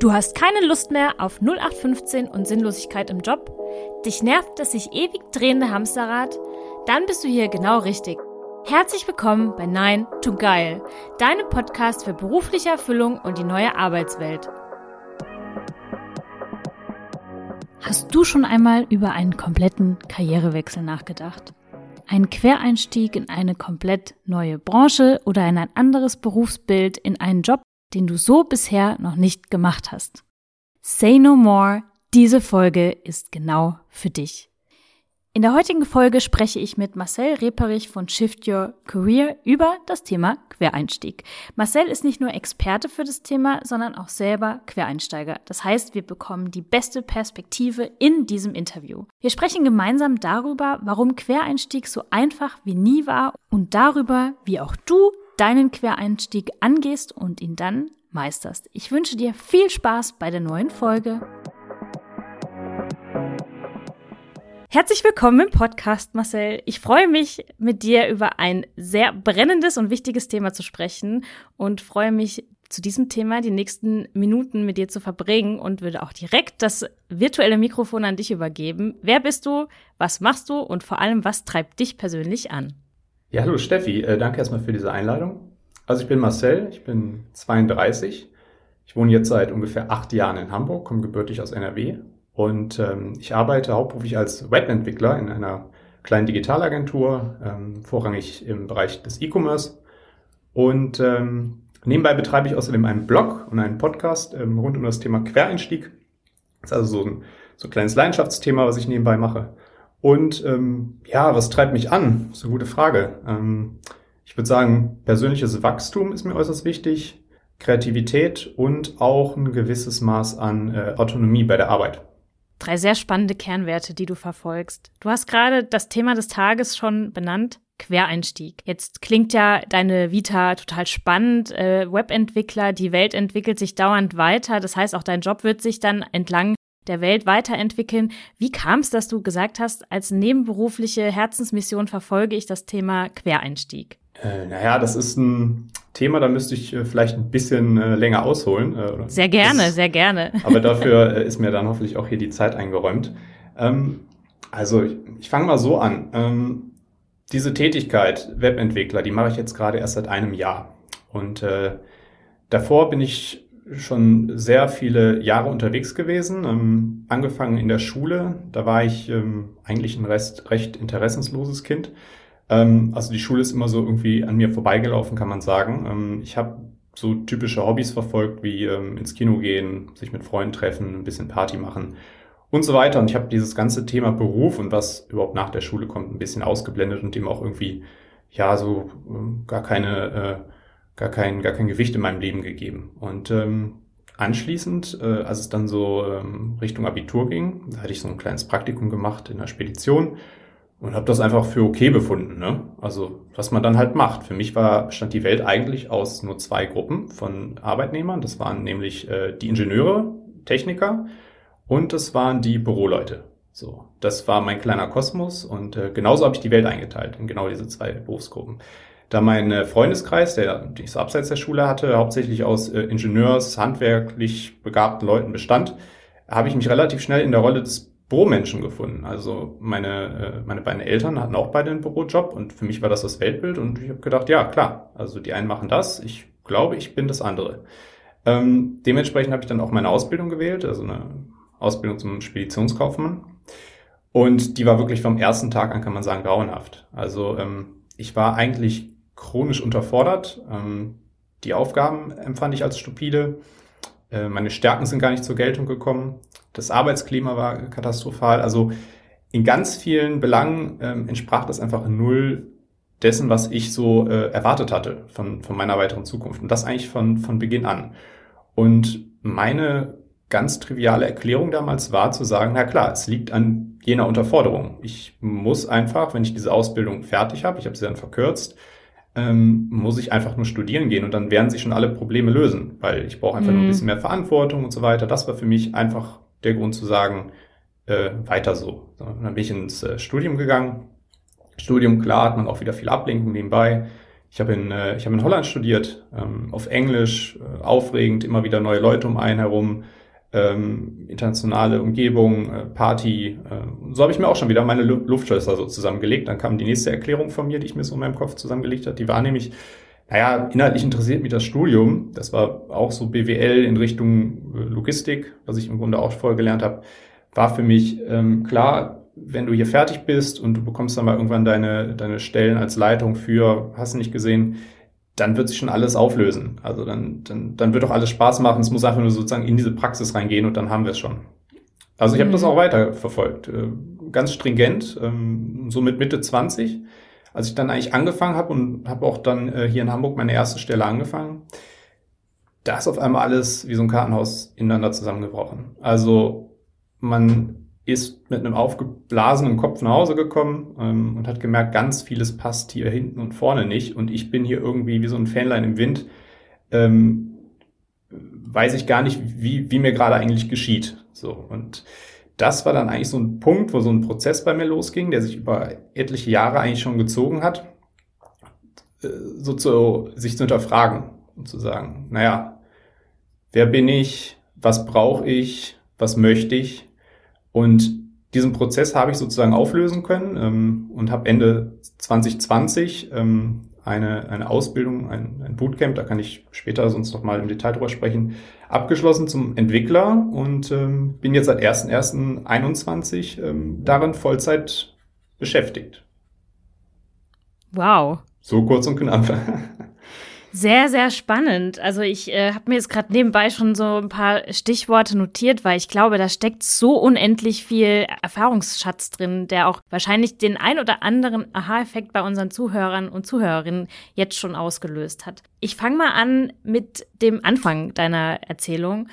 Du hast keine Lust mehr auf 0815 und Sinnlosigkeit im Job? Dich nervt das sich ewig drehende Hamsterrad? Dann bist du hier genau richtig. Herzlich willkommen bei Nein to Geil, deinem Podcast für berufliche Erfüllung und die neue Arbeitswelt. Hast du schon einmal über einen kompletten Karrierewechsel nachgedacht? Einen Quereinstieg in eine komplett neue Branche oder in ein anderes Berufsbild, in einen Job, den du so bisher noch nicht gemacht hast. Say no more, diese Folge ist genau für dich. In der heutigen Folge spreche ich mit Marcel Reperich von Shift Your Career über das Thema Quereinstieg. Marcel ist nicht nur Experte für das Thema, sondern auch selber Quereinsteiger. Das heißt, wir bekommen die beste Perspektive in diesem Interview. Wir sprechen gemeinsam darüber, warum Quereinstieg so einfach wie nie war und darüber, wie auch du deinen Quereinstieg angehst und ihn dann meisterst. Ich wünsche dir viel Spaß bei der neuen Folge. Herzlich willkommen im Podcast, Marcel. Ich freue mich, mit dir über ein sehr brennendes und wichtiges Thema zu sprechen und freue mich, zu diesem Thema die nächsten Minuten mit dir zu verbringen und würde auch direkt das virtuelle Mikrofon an dich übergeben. Wer bist du? Was machst du? Und vor allem, was treibt dich persönlich an? Ja, hallo Steffi, äh, danke erstmal für diese Einladung. Also ich bin Marcel, ich bin 32. Ich wohne jetzt seit ungefähr acht Jahren in Hamburg, komme gebürtig aus NRW und ähm, ich arbeite hauptberuflich als Webentwickler in einer kleinen Digitalagentur, ähm, vorrangig im Bereich des E-Commerce. Und ähm, nebenbei betreibe ich außerdem einen Blog und einen Podcast ähm, rund um das Thema Quereinstieg. Das ist also so ein, so ein kleines Leidenschaftsthema, was ich nebenbei mache. Und ähm, ja, was treibt mich an? Das ist eine gute Frage. Ähm, ich würde sagen, persönliches Wachstum ist mir äußerst wichtig, Kreativität und auch ein gewisses Maß an äh, Autonomie bei der Arbeit. Drei sehr spannende Kernwerte, die du verfolgst. Du hast gerade das Thema des Tages schon benannt, Quereinstieg. Jetzt klingt ja deine Vita total spannend. Äh, Webentwickler, die Welt entwickelt sich dauernd weiter. Das heißt, auch dein Job wird sich dann entlang der Welt weiterentwickeln. Wie kam es, dass du gesagt hast, als nebenberufliche Herzensmission verfolge ich das Thema Quereinstieg? Äh, naja, das ist ein Thema, da müsste ich äh, vielleicht ein bisschen äh, länger ausholen. Äh, sehr gerne, ist, sehr gerne. Aber dafür äh, ist mir dann hoffentlich auch hier die Zeit eingeräumt. Ähm, also ich, ich fange mal so an. Ähm, diese Tätigkeit Webentwickler, die mache ich jetzt gerade erst seit einem Jahr. Und äh, davor bin ich schon sehr viele Jahre unterwegs gewesen. Ähm, angefangen in der Schule, da war ich ähm, eigentlich ein Rest, recht interessensloses Kind. Ähm, also die Schule ist immer so irgendwie an mir vorbeigelaufen, kann man sagen. Ähm, ich habe so typische Hobbys verfolgt, wie ähm, ins Kino gehen, sich mit Freunden treffen, ein bisschen Party machen und so weiter. Und ich habe dieses ganze Thema Beruf und was überhaupt nach der Schule kommt, ein bisschen ausgeblendet und dem auch irgendwie, ja, so äh, gar keine... Äh, gar kein, gar kein Gewicht in meinem Leben gegeben. Und ähm, anschließend, äh, als es dann so ähm, Richtung Abitur ging, da hatte ich so ein kleines Praktikum gemacht in der Spedition und habe das einfach für okay befunden. Ne? Also was man dann halt macht. Für mich war stand die Welt eigentlich aus nur zwei Gruppen von Arbeitnehmern. Das waren nämlich äh, die Ingenieure, Techniker und das waren die Büroleute. So, das war mein kleiner Kosmos und äh, genauso habe ich die Welt eingeteilt in genau diese zwei Berufsgruppen. Da mein äh, Freundeskreis, der, ich so abseits der Schule hatte, hauptsächlich aus äh, Ingenieurs, handwerklich begabten Leuten bestand, habe ich mich relativ schnell in der Rolle des Büromenschen gefunden. Also meine, äh, meine beiden Eltern hatten auch beide einen Bürojob und für mich war das das Weltbild und ich habe gedacht, ja klar, also die einen machen das, ich glaube, ich bin das andere. Ähm, dementsprechend habe ich dann auch meine Ausbildung gewählt, also eine Ausbildung zum Speditionskaufmann. Und die war wirklich vom ersten Tag an, kann man sagen, grauenhaft. Also ähm, ich war eigentlich chronisch unterfordert. Ähm, die Aufgaben empfand ich als stupide. Äh, meine Stärken sind gar nicht zur Geltung gekommen. Das Arbeitsklima war katastrophal. Also in ganz vielen Belangen ähm, entsprach das einfach null dessen, was ich so äh, erwartet hatte von, von meiner weiteren Zukunft. Und das eigentlich von, von Beginn an. Und meine ganz triviale Erklärung damals war zu sagen, na klar, es liegt an jener Unterforderung. Ich muss einfach, wenn ich diese Ausbildung fertig habe, ich habe sie dann verkürzt, ähm, muss ich einfach nur studieren gehen und dann werden sich schon alle Probleme lösen, weil ich brauche einfach mhm. nur ein mhm. bisschen mehr Verantwortung und so weiter. Das war für mich einfach der Grund zu sagen, äh, weiter so. so. Dann bin ich ins äh, Studium gegangen. Studium, klar, hat man auch wieder viel Ablenkung nebenbei. Ich habe in, äh, ich hab in Holland studiert, ähm, auf Englisch, äh, aufregend, immer wieder neue Leute um einen herum, ähm, internationale Umgebung, äh, Party. Äh, so habe ich mir auch schon wieder meine Lu Luftschlösser so zusammengelegt. Dann kam die nächste Erklärung von mir, die ich mir so in meinem Kopf zusammengelegt habe. Die war nämlich, naja, inhaltlich interessiert mich das Studium. Das war auch so BWL in Richtung äh, Logistik, was ich im Grunde auch vorher gelernt habe. War für mich ähm, klar, wenn du hier fertig bist und du bekommst dann mal irgendwann deine, deine Stellen als Leitung für, hast du nicht gesehen, dann wird sich schon alles auflösen. Also dann, dann, dann wird doch alles Spaß machen. Es muss einfach nur sozusagen in diese Praxis reingehen und dann haben wir es schon. Also ich habe mhm. das auch weiter verfolgt. Äh, ganz stringent, ähm, so mit Mitte 20, als ich dann eigentlich angefangen habe und habe auch dann äh, hier in Hamburg meine erste Stelle angefangen. Da ist auf einmal alles wie so ein Kartenhaus ineinander zusammengebrochen. Also man ist mit einem aufgeblasenen Kopf nach Hause gekommen ähm, und hat gemerkt, ganz vieles passt hier hinten und vorne nicht. Und ich bin hier irgendwie wie so ein Fähnlein im Wind. Ähm, weiß ich gar nicht, wie, wie mir gerade eigentlich geschieht. So. Und das war dann eigentlich so ein Punkt, wo so ein Prozess bei mir losging, der sich über etliche Jahre eigentlich schon gezogen hat, äh, so zu, sich zu hinterfragen und zu sagen, naja, wer bin ich? Was brauche ich? Was möchte ich? Und diesen Prozess habe ich sozusagen auflösen können ähm, und habe Ende 2020 ähm, eine, eine Ausbildung, ein, ein Bootcamp, da kann ich später sonst noch mal im Detail drüber sprechen, abgeschlossen zum Entwickler und ähm, bin jetzt seit 1.1.21 ähm, darin Vollzeit beschäftigt. Wow. So kurz und knapp. Sehr, sehr spannend. Also ich äh, habe mir jetzt gerade nebenbei schon so ein paar Stichworte notiert, weil ich glaube, da steckt so unendlich viel Erfahrungsschatz drin, der auch wahrscheinlich den ein oder anderen Aha-Effekt bei unseren Zuhörern und Zuhörerinnen jetzt schon ausgelöst hat. Ich fange mal an mit dem Anfang deiner Erzählung.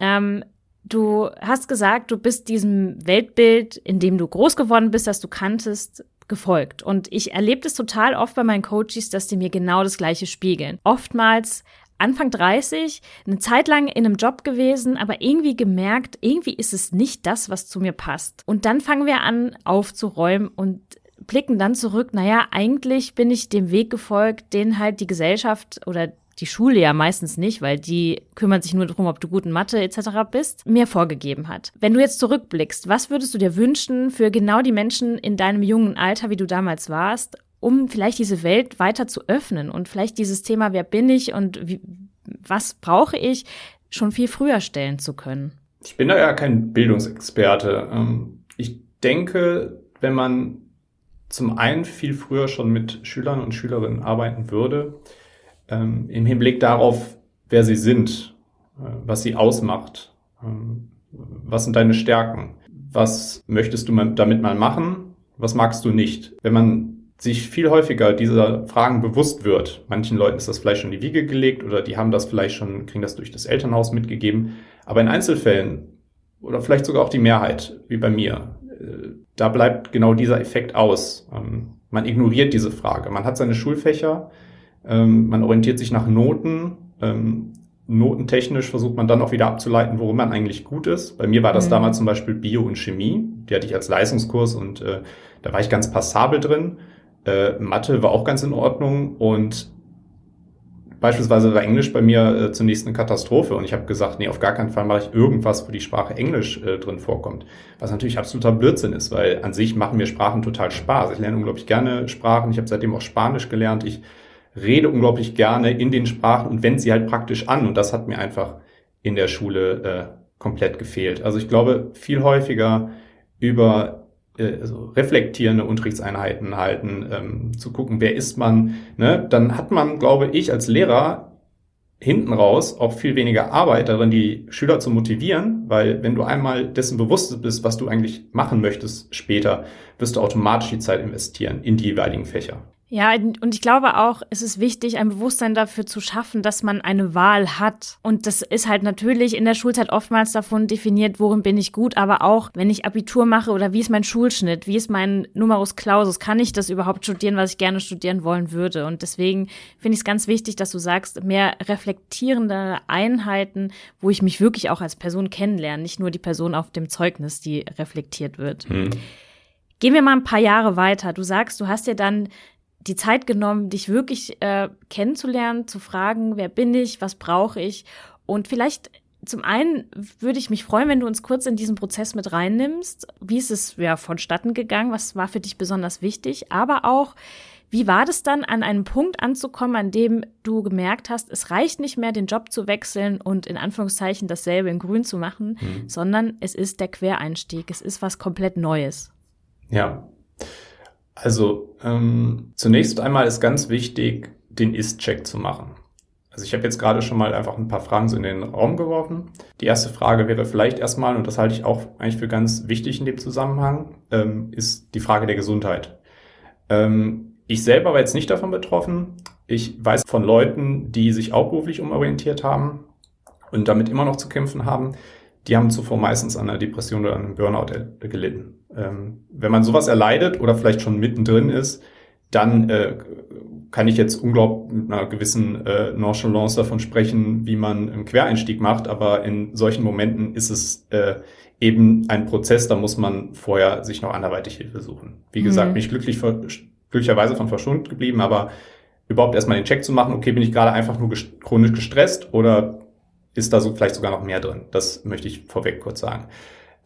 Ähm, Du hast gesagt, du bist diesem Weltbild, in dem du groß geworden bist, das du kanntest, gefolgt. Und ich erlebe das total oft bei meinen Coaches, dass die mir genau das Gleiche spiegeln. Oftmals Anfang 30, eine Zeit lang in einem Job gewesen, aber irgendwie gemerkt, irgendwie ist es nicht das, was zu mir passt. Und dann fangen wir an aufzuräumen und blicken dann zurück, naja, eigentlich bin ich dem Weg gefolgt, den halt die Gesellschaft oder die Schule ja meistens nicht, weil die kümmert sich nur darum, ob du gut in Mathe etc. bist, mir vorgegeben hat. Wenn du jetzt zurückblickst, was würdest du dir wünschen für genau die Menschen in deinem jungen Alter, wie du damals warst, um vielleicht diese Welt weiter zu öffnen und vielleicht dieses Thema, wer bin ich und wie, was brauche ich, schon viel früher stellen zu können? Ich bin da ja kein Bildungsexperte. Ähm, ich denke, wenn man zum einen viel früher schon mit Schülern und Schülerinnen arbeiten würde, ähm, im Hinblick darauf, wer sie sind, äh, was sie ausmacht, ähm, was sind deine Stärken, was möchtest du damit mal machen, was magst du nicht. Wenn man sich viel häufiger dieser Fragen bewusst wird, manchen Leuten ist das vielleicht schon in die Wiege gelegt oder die haben das vielleicht schon, kriegen das durch das Elternhaus mitgegeben, aber in Einzelfällen oder vielleicht sogar auch die Mehrheit, wie bei mir, äh, da bleibt genau dieser Effekt aus. Ähm, man ignoriert diese Frage. Man hat seine Schulfächer, ähm, man orientiert sich nach Noten. Ähm, notentechnisch versucht man dann auch wieder abzuleiten, worum man eigentlich gut ist. Bei mir war das mhm. damals zum Beispiel Bio und Chemie. Die hatte ich als Leistungskurs und äh, da war ich ganz passabel drin. Äh, Mathe war auch ganz in Ordnung und beispielsweise war Englisch bei mir äh, zunächst eine Katastrophe und ich habe gesagt, nee, auf gar keinen Fall mache ich irgendwas, wo die Sprache Englisch äh, drin vorkommt. Was natürlich absoluter Blödsinn ist, weil an sich machen mir Sprachen total Spaß. Ich lerne unglaublich gerne Sprachen. Ich habe seitdem auch Spanisch gelernt. Ich rede unglaublich gerne in den Sprachen und wende sie halt praktisch an. Und das hat mir einfach in der Schule äh, komplett gefehlt. Also ich glaube, viel häufiger über äh, also reflektierende Unterrichtseinheiten halten, ähm, zu gucken, wer ist man, ne? dann hat man, glaube ich, als Lehrer hinten raus auch viel weniger Arbeit darin, die Schüler zu motivieren, weil wenn du einmal dessen bewusst bist, was du eigentlich machen möchtest später, wirst du automatisch die Zeit investieren in die jeweiligen Fächer. Ja, und ich glaube auch, es ist wichtig, ein Bewusstsein dafür zu schaffen, dass man eine Wahl hat. Und das ist halt natürlich in der Schulzeit oftmals davon definiert, worin bin ich gut, aber auch, wenn ich Abitur mache oder wie ist mein Schulschnitt, wie ist mein Numerus Clausus, kann ich das überhaupt studieren, was ich gerne studieren wollen würde. Und deswegen finde ich es ganz wichtig, dass du sagst, mehr reflektierende Einheiten, wo ich mich wirklich auch als Person kennenlerne, nicht nur die Person auf dem Zeugnis, die reflektiert wird. Hm. Gehen wir mal ein paar Jahre weiter. Du sagst, du hast dir dann die Zeit genommen, dich wirklich äh, kennenzulernen, zu fragen, wer bin ich, was brauche ich und vielleicht zum einen würde ich mich freuen, wenn du uns kurz in diesen Prozess mit reinnimmst. Wie ist es ja vonstatten gegangen? Was war für dich besonders wichtig? Aber auch, wie war das dann, an einem Punkt anzukommen, an dem du gemerkt hast, es reicht nicht mehr, den Job zu wechseln und in Anführungszeichen dasselbe in Grün zu machen, mhm. sondern es ist der Quereinstieg. Es ist was komplett Neues. Ja. Also ähm, zunächst einmal ist ganz wichtig, den Ist-Check zu machen. Also ich habe jetzt gerade schon mal einfach ein paar Fragen so in den Raum geworfen. Die erste Frage wäre vielleicht erstmal, und das halte ich auch eigentlich für ganz wichtig in dem Zusammenhang, ähm, ist die Frage der Gesundheit. Ähm, ich selber war jetzt nicht davon betroffen. Ich weiß von Leuten, die sich auch beruflich umorientiert haben und damit immer noch zu kämpfen haben. Die haben zuvor meistens an einer Depression oder einem Burnout gelitten. Ähm, wenn man sowas erleidet oder vielleicht schon mittendrin ist, dann äh, kann ich jetzt unglaublich mit einer gewissen äh, Nonchalance davon sprechen, wie man einen Quereinstieg macht, aber in solchen Momenten ist es äh, eben ein Prozess, da muss man vorher sich noch anderweitig Hilfe suchen. Wie gesagt, mhm. bin ich glücklich, glücklicherweise von verschont geblieben, aber überhaupt erstmal den Check zu machen, okay, bin ich gerade einfach nur gest chronisch gestresst oder ist da so vielleicht sogar noch mehr drin? Das möchte ich vorweg kurz sagen.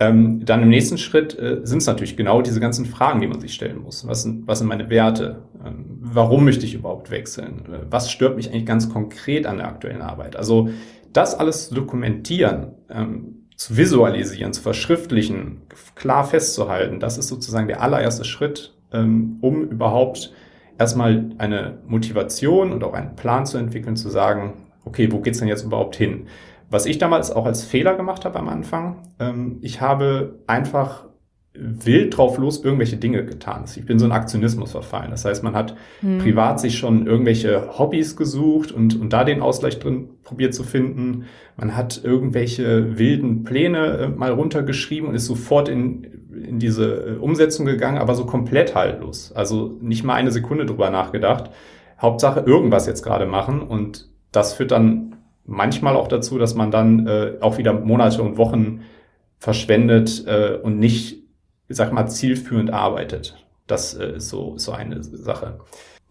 Ähm, dann im nächsten Schritt äh, sind es natürlich genau diese ganzen Fragen, die man sich stellen muss. Was sind, was sind meine Werte? Ähm, warum möchte ich überhaupt wechseln? Äh, was stört mich eigentlich ganz konkret an der aktuellen Arbeit? Also das alles zu dokumentieren, ähm, zu visualisieren, zu verschriftlichen, klar festzuhalten, das ist sozusagen der allererste Schritt, ähm, um überhaupt erstmal eine Motivation und auch einen Plan zu entwickeln, zu sagen, okay, wo geht's denn jetzt überhaupt hin? Was ich damals auch als Fehler gemacht habe am Anfang, ähm, ich habe einfach wild drauf los irgendwelche Dinge getan. Ich bin so ein Aktionismus verfallen. Das heißt, man hat hm. privat sich schon irgendwelche Hobbys gesucht und, und da den Ausgleich drin probiert zu finden. Man hat irgendwelche wilden Pläne äh, mal runtergeschrieben und ist sofort in, in diese äh, Umsetzung gegangen, aber so komplett haltlos. Also nicht mal eine Sekunde drüber nachgedacht. Hauptsache irgendwas jetzt gerade machen und das führt dann manchmal auch dazu, dass man dann äh, auch wieder Monate und Wochen verschwendet äh, und nicht, ich sag mal, zielführend arbeitet. Das äh, ist so, so eine Sache.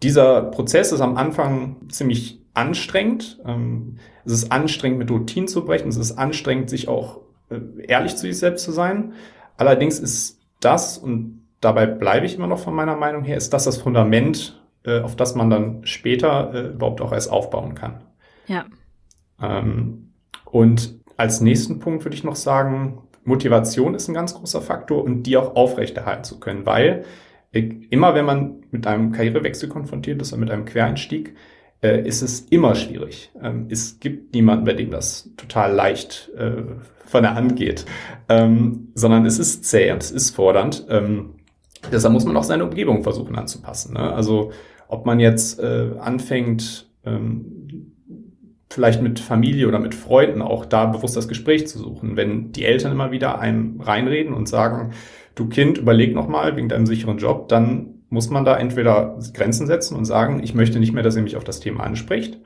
Dieser Prozess ist am Anfang ziemlich anstrengend. Ähm, es ist anstrengend, mit Routinen zu brechen. Es ist anstrengend, sich auch äh, ehrlich zu sich selbst zu sein. Allerdings ist das, und dabei bleibe ich immer noch von meiner Meinung her, ist das das Fundament, äh, auf das man dann später äh, überhaupt auch erst aufbauen kann. Ja. Ähm, und als nächsten Punkt würde ich noch sagen, Motivation ist ein ganz großer Faktor und die auch aufrechterhalten zu können, weil immer wenn man mit einem Karrierewechsel konfrontiert ist oder mit einem Quereinstieg, äh, ist es immer schwierig. Ähm, es gibt niemanden, bei dem das total leicht äh, von der Hand geht, ähm, sondern es ist zäh und es ist fordernd. Ähm, deshalb muss man auch seine Umgebung versuchen anzupassen. Ne? Also ob man jetzt äh, anfängt, ähm, vielleicht mit Familie oder mit Freunden auch da bewusst das Gespräch zu suchen. Wenn die Eltern immer wieder einem reinreden und sagen, du Kind, überleg nochmal wegen deinem sicheren Job, dann muss man da entweder Grenzen setzen und sagen, ich möchte nicht mehr, dass ihr mich auf das Thema anspricht.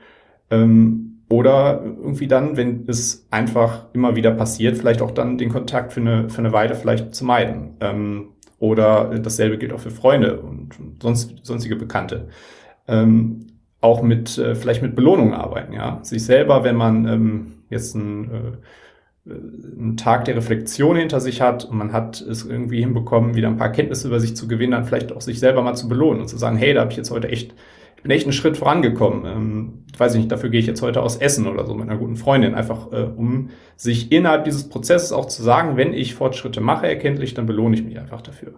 Ähm, oder irgendwie dann, wenn es einfach immer wieder passiert, vielleicht auch dann den Kontakt für eine, für eine Weile vielleicht zu meiden. Ähm, oder dasselbe gilt auch für Freunde und sonst, sonstige Bekannte. Ähm, auch mit äh, vielleicht mit Belohnungen arbeiten, ja. Sich selber, wenn man ähm, jetzt ein, äh, einen Tag der Reflexion hinter sich hat und man hat es irgendwie hinbekommen, wieder ein paar Kenntnisse über sich zu gewinnen, dann vielleicht auch sich selber mal zu belohnen und zu sagen, hey, da habe ich jetzt heute echt, ich bin echt einen Schritt vorangekommen. Ähm, weiß ich nicht, dafür gehe ich jetzt heute aus Essen oder so mit einer guten Freundin, einfach äh, um sich innerhalb dieses Prozesses auch zu sagen, wenn ich Fortschritte mache erkenntlich, dann belohne ich mich einfach dafür.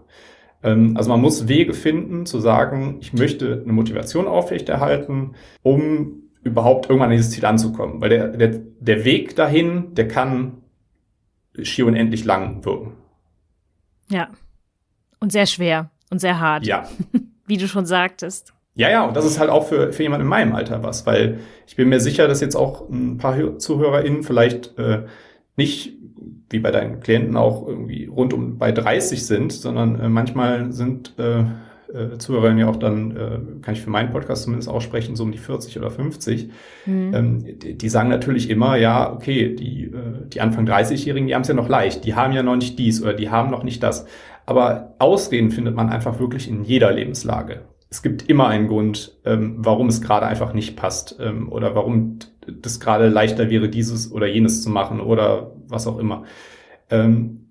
Ähm, also man muss Wege finden, zu sagen, ich möchte eine Motivation aufrechterhalten, um überhaupt irgendwann an dieses Ziel anzukommen. Weil der, der, der Weg dahin, der kann schier unendlich lang wirken. Ja. Und sehr schwer und sehr hart. Ja. Wie du schon sagtest. Ja, ja, und das ist halt auch für, für jemanden in meinem Alter was, weil ich bin mir sicher, dass jetzt auch ein paar ZuhörerInnen vielleicht äh, nicht wie bei deinen Klienten auch irgendwie rund um bei 30 sind, sondern äh, manchmal sind äh, äh, Zuhörer ja auch dann, äh, kann ich für meinen Podcast zumindest aussprechen, so um die 40 oder 50. Mhm. Ähm, die, die, sagen natürlich immer, ja, okay, die, äh, die Anfang 30-Jährigen, die haben es ja noch leicht, die haben ja noch nicht dies oder die haben noch nicht das. Aber Ausreden findet man einfach wirklich in jeder Lebenslage. es gibt immer einen Grund, ähm, warum es gerade einfach nicht passt ähm, oder warum das gerade leichter wäre, dieses oder jenes zu machen oder was auch immer. Ähm,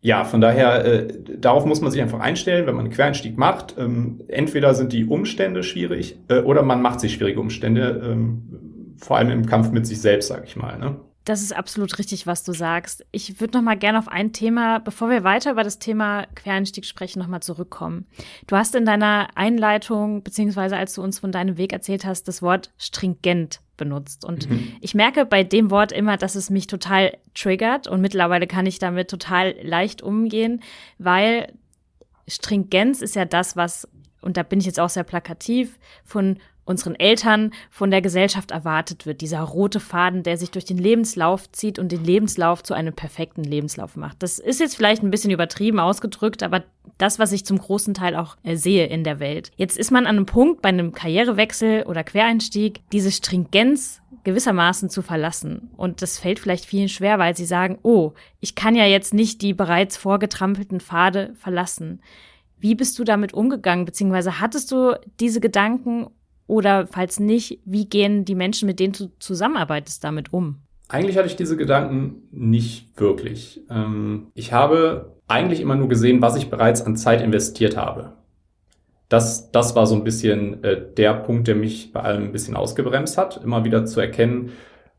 ja, von daher, äh, darauf muss man sich einfach einstellen, wenn man einen Quereinstieg macht. Ähm, entweder sind die Umstände schwierig äh, oder man macht sich schwierige Umstände, ähm, vor allem im Kampf mit sich selbst, sag ich mal. Ne? Das ist absolut richtig, was du sagst. Ich würde noch mal gerne auf ein Thema, bevor wir weiter über das Thema Quereinstieg sprechen, noch mal zurückkommen. Du hast in deiner Einleitung beziehungsweise als du uns von deinem Weg erzählt hast, das Wort stringent benutzt. Und mhm. ich merke bei dem Wort immer, dass es mich total triggert und mittlerweile kann ich damit total leicht umgehen, weil Stringenz ist ja das, was und da bin ich jetzt auch sehr plakativ, von unseren Eltern von der Gesellschaft erwartet wird. Dieser rote Faden, der sich durch den Lebenslauf zieht und den Lebenslauf zu einem perfekten Lebenslauf macht. Das ist jetzt vielleicht ein bisschen übertrieben ausgedrückt, aber das, was ich zum großen Teil auch äh, sehe in der Welt. Jetzt ist man an einem Punkt bei einem Karrierewechsel oder Quereinstieg, diese Stringenz gewissermaßen zu verlassen. Und das fällt vielleicht vielen schwer, weil sie sagen, oh, ich kann ja jetzt nicht die bereits vorgetrampelten Pfade verlassen. Wie bist du damit umgegangen, beziehungsweise hattest du diese Gedanken oder falls nicht, wie gehen die Menschen, mit denen du zusammenarbeitest, damit um? Eigentlich hatte ich diese Gedanken nicht wirklich. Ähm, ich habe eigentlich immer nur gesehen, was ich bereits an Zeit investiert habe. Das, das war so ein bisschen äh, der Punkt, der mich bei allem ein bisschen ausgebremst hat, immer wieder zu erkennen,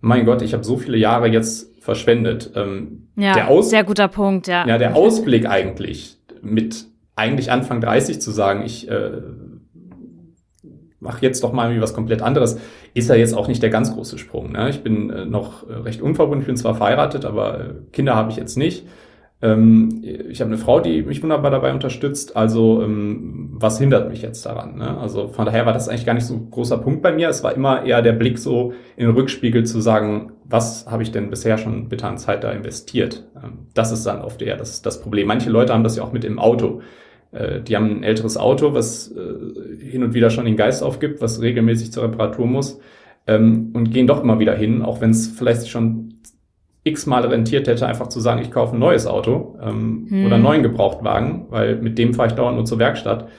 mein Gott, ich habe so viele Jahre jetzt verschwendet. Ähm, ja, der Aus sehr guter Punkt, ja. Ja, der Ausblick eigentlich, mit eigentlich Anfang 30 zu sagen, ich äh, mach jetzt doch mal irgendwie was komplett anderes, ist ja jetzt auch nicht der ganz große Sprung. Ne? Ich bin äh, noch äh, recht unverbunden, ich bin zwar verheiratet, aber äh, Kinder habe ich jetzt nicht. Ähm, ich habe eine Frau, die mich wunderbar dabei unterstützt. Also ähm, was hindert mich jetzt daran? Ne? Also von daher war das eigentlich gar nicht so ein großer Punkt bei mir. Es war immer eher der Blick so in den Rückspiegel zu sagen, was habe ich denn bisher schon bitte an Zeit da investiert? Ähm, das ist dann oft eher das, das Problem. Manche Leute haben das ja auch mit dem Auto. Äh, die haben ein älteres Auto, was äh, hin und wieder schon den Geist aufgibt, was regelmäßig zur Reparatur muss ähm, und gehen doch immer wieder hin, auch wenn es vielleicht schon x-mal rentiert hätte, einfach zu sagen, ich kaufe ein neues Auto ähm, hm. oder einen neuen Gebrauchtwagen, weil mit dem fahre ich dauernd nur zur Werkstatt.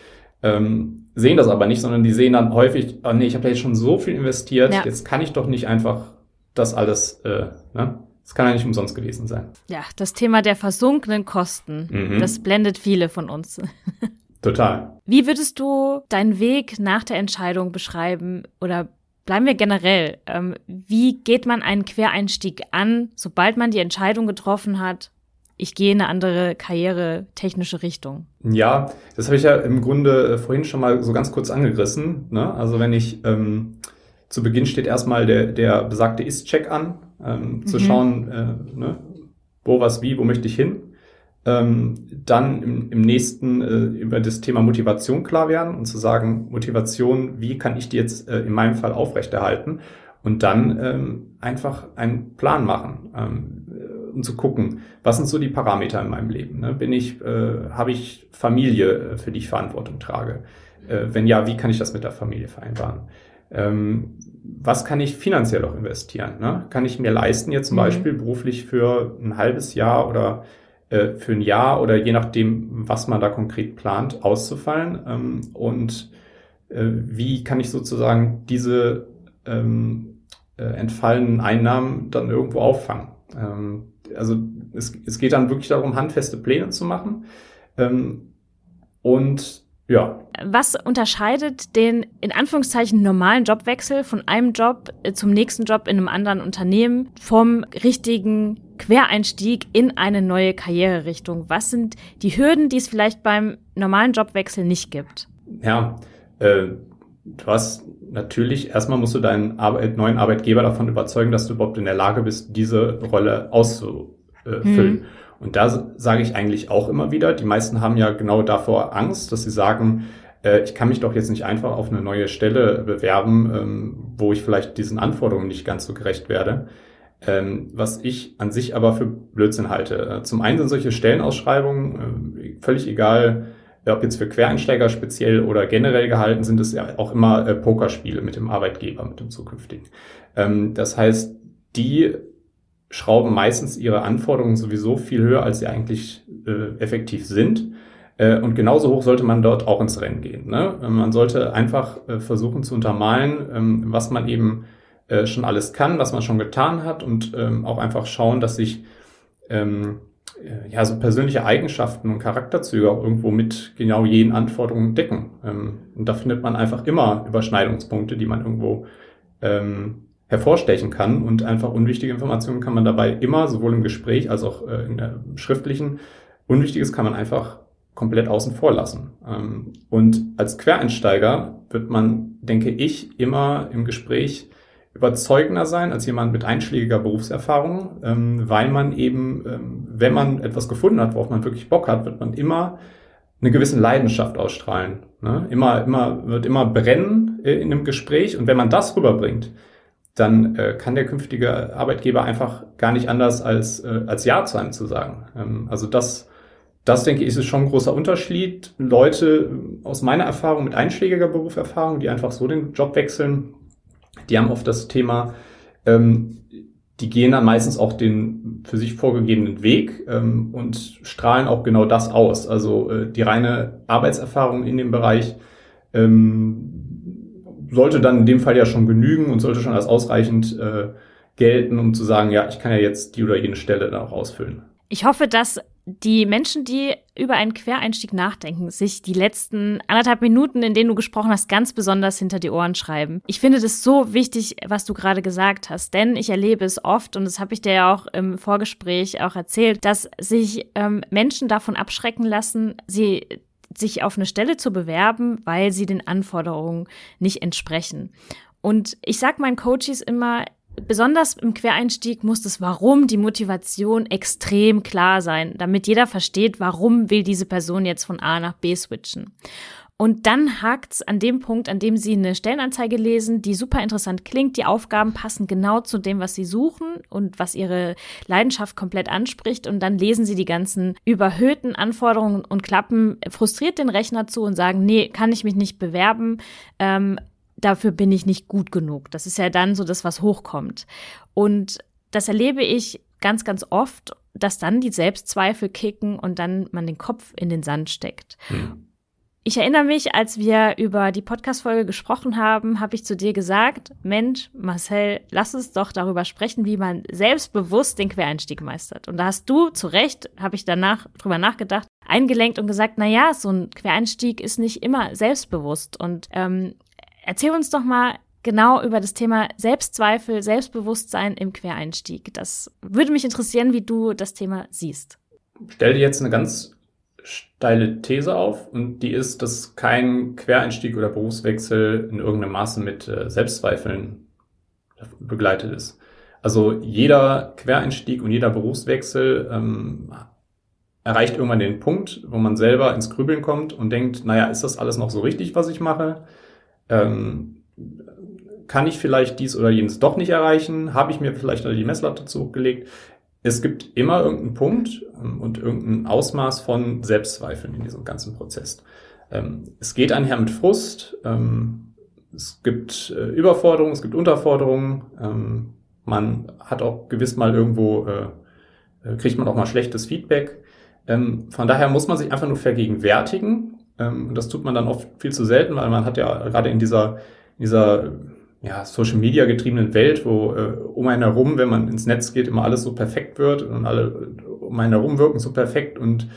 Ähm, sehen das aber nicht, sondern die sehen dann häufig, oh nee, ich habe da jetzt schon so viel investiert, ja. jetzt kann ich doch nicht einfach das alles, äh, ne? Es kann ja nicht umsonst gewesen sein. Ja, das Thema der versunkenen Kosten, mhm. das blendet viele von uns. Total. Wie würdest du deinen Weg nach der Entscheidung beschreiben oder bleiben wir generell? Ähm, wie geht man einen Quereinstieg an, sobald man die Entscheidung getroffen hat, ich gehe in eine andere karriere technische Richtung? Ja, das habe ich ja im Grunde äh, vorhin schon mal so ganz kurz angerissen. Ne? Also wenn ich ähm, zu Beginn steht erstmal der, der besagte Ist-Check an, ähm, mhm. zu schauen, äh, ne, wo, was, wie, wo möchte ich hin. Ähm, dann im, im nächsten äh, über das Thema Motivation klar werden und zu sagen, Motivation, wie kann ich die jetzt äh, in meinem Fall aufrechterhalten? Und dann ähm, einfach einen Plan machen ähm, und zu gucken, was sind so die Parameter in meinem Leben? Ne? Bin ich, äh, habe ich Familie, äh, für die ich Verantwortung trage? Äh, wenn ja, wie kann ich das mit der Familie vereinbaren? Ähm, was kann ich finanziell auch investieren? Ne? Kann ich mir leisten, jetzt zum mhm. Beispiel beruflich für ein halbes Jahr oder äh, für ein Jahr oder je nachdem, was man da konkret plant, auszufallen? Ähm, und äh, wie kann ich sozusagen diese ähm, äh, entfallenen Einnahmen dann irgendwo auffangen? Ähm, also es, es geht dann wirklich darum, handfeste Pläne zu machen. Ähm, und ja. Was unterscheidet den in Anführungszeichen normalen Jobwechsel von einem Job äh, zum nächsten Job in einem anderen Unternehmen vom richtigen Quereinstieg in eine neue Karriererichtung? Was sind die Hürden, die es vielleicht beim normalen Jobwechsel nicht gibt? Ja, äh, du hast natürlich, erstmal musst du deinen Arbeit, neuen Arbeitgeber davon überzeugen, dass du überhaupt in der Lage bist, diese Rolle auszufüllen. Hm. Und da sage ich eigentlich auch immer wieder, die meisten haben ja genau davor Angst, dass sie sagen, äh, ich kann mich doch jetzt nicht einfach auf eine neue Stelle bewerben, ähm, wo ich vielleicht diesen Anforderungen nicht ganz so gerecht werde. Ähm, was ich an sich aber für Blödsinn halte. Äh, zum einen sind solche Stellenausschreibungen äh, völlig egal, ob jetzt für Quereinsteiger speziell oder generell gehalten, sind es ja auch immer äh, Pokerspiele mit dem Arbeitgeber, mit dem zukünftigen. Ähm, das heißt, die schrauben meistens ihre Anforderungen sowieso viel höher, als sie eigentlich äh, effektiv sind. Äh, und genauso hoch sollte man dort auch ins Rennen gehen. Ne? Man sollte einfach äh, versuchen zu untermalen, ähm, was man eben äh, schon alles kann, was man schon getan hat und ähm, auch einfach schauen, dass sich ähm, ja, so persönliche Eigenschaften und Charakterzüge auch irgendwo mit genau jenen Anforderungen decken. und da findet man einfach immer Überschneidungspunkte, die man irgendwo hervorstechen kann und einfach unwichtige Informationen kann man dabei immer, sowohl im Gespräch als auch in der schriftlichen, Unwichtiges kann man einfach komplett außen vor lassen. Ähm, und als Quereinsteiger wird man, denke ich, immer im Gespräch überzeugender sein als jemand mit einschlägiger Berufserfahrung, ähm, weil man eben, ähm, wenn man etwas gefunden hat, worauf man wirklich Bock hat, wird man immer eine gewisse Leidenschaft ausstrahlen. Ne? Immer, immer, wird immer brennen in einem Gespräch. Und wenn man das rüberbringt, dann äh, kann der künftige Arbeitgeber einfach gar nicht anders als, äh, als Ja zu einem zu sagen. also das das denke ich ist schon ein großer Unterschied. Leute aus meiner Erfahrung mit einschlägiger Berufserfahrung, die einfach so den Job wechseln, die haben oft das Thema, ähm, die gehen dann meistens auch den für sich vorgegebenen Weg ähm, und strahlen auch genau das aus. Also äh, die reine Arbeitserfahrung in dem Bereich ähm, sollte dann in dem Fall ja schon genügen und sollte schon als ausreichend äh, gelten, um zu sagen, ja, ich kann ja jetzt die oder jene Stelle dann auch ausfüllen. Ich hoffe, dass die Menschen, die über einen Quereinstieg nachdenken, sich die letzten anderthalb Minuten, in denen du gesprochen hast, ganz besonders hinter die Ohren schreiben. Ich finde das so wichtig, was du gerade gesagt hast, denn ich erlebe es oft, und das habe ich dir ja auch im Vorgespräch auch erzählt, dass sich ähm, Menschen davon abschrecken lassen, sie sich auf eine Stelle zu bewerben, weil sie den Anforderungen nicht entsprechen. Und ich sage meinen Coaches immer, Besonders im Quereinstieg muss das Warum, die Motivation extrem klar sein, damit jeder versteht, warum will diese Person jetzt von A nach B switchen. Und dann hakt's an dem Punkt, an dem Sie eine Stellenanzeige lesen, die super interessant klingt. Die Aufgaben passen genau zu dem, was Sie suchen und was Ihre Leidenschaft komplett anspricht. Und dann lesen Sie die ganzen überhöhten Anforderungen und klappen frustriert den Rechner zu und sagen, nee, kann ich mich nicht bewerben. Ähm, dafür bin ich nicht gut genug. Das ist ja dann so das, was hochkommt. Und das erlebe ich ganz, ganz oft, dass dann die Selbstzweifel kicken und dann man den Kopf in den Sand steckt. Hm. Ich erinnere mich, als wir über die Podcast-Folge gesprochen haben, habe ich zu dir gesagt, Mensch, Marcel, lass uns doch darüber sprechen, wie man selbstbewusst den Quereinstieg meistert. Und da hast du zu Recht, habe ich danach drüber nachgedacht, eingelenkt und gesagt, na ja, so ein Quereinstieg ist nicht immer selbstbewusst. Und ähm, Erzähl uns doch mal genau über das Thema Selbstzweifel, Selbstbewusstsein im Quereinstieg. Das würde mich interessieren, wie du das Thema siehst. Stell dir jetzt eine ganz steile These auf und die ist, dass kein Quereinstieg oder Berufswechsel in irgendeinem Maße mit äh, Selbstzweifeln begleitet ist. Also jeder Quereinstieg und jeder Berufswechsel ähm, erreicht irgendwann den Punkt, wo man selber ins Grübeln kommt und denkt, naja, ist das alles noch so richtig, was ich mache? Ähm, kann ich vielleicht dies oder jenes doch nicht erreichen? Habe ich mir vielleicht die Messlatte zurückgelegt? Es gibt immer irgendeinen Punkt ähm, und irgendein Ausmaß von Selbstzweifeln in diesem ganzen Prozess. Ähm, es geht einher mit Frust. Ähm, es gibt äh, Überforderungen, es gibt Unterforderungen. Man hat auch gewiss mal irgendwo, äh, äh, kriegt man auch mal schlechtes Feedback. Von daher muss man sich einfach nur vergegenwärtigen, ähm, und das tut man dann oft viel zu selten, weil man hat ja gerade in dieser, dieser ja, Social Media getriebenen Welt, wo äh, um einen herum, wenn man ins Netz geht, immer alles so perfekt wird und alle um einen herum wirken so perfekt und,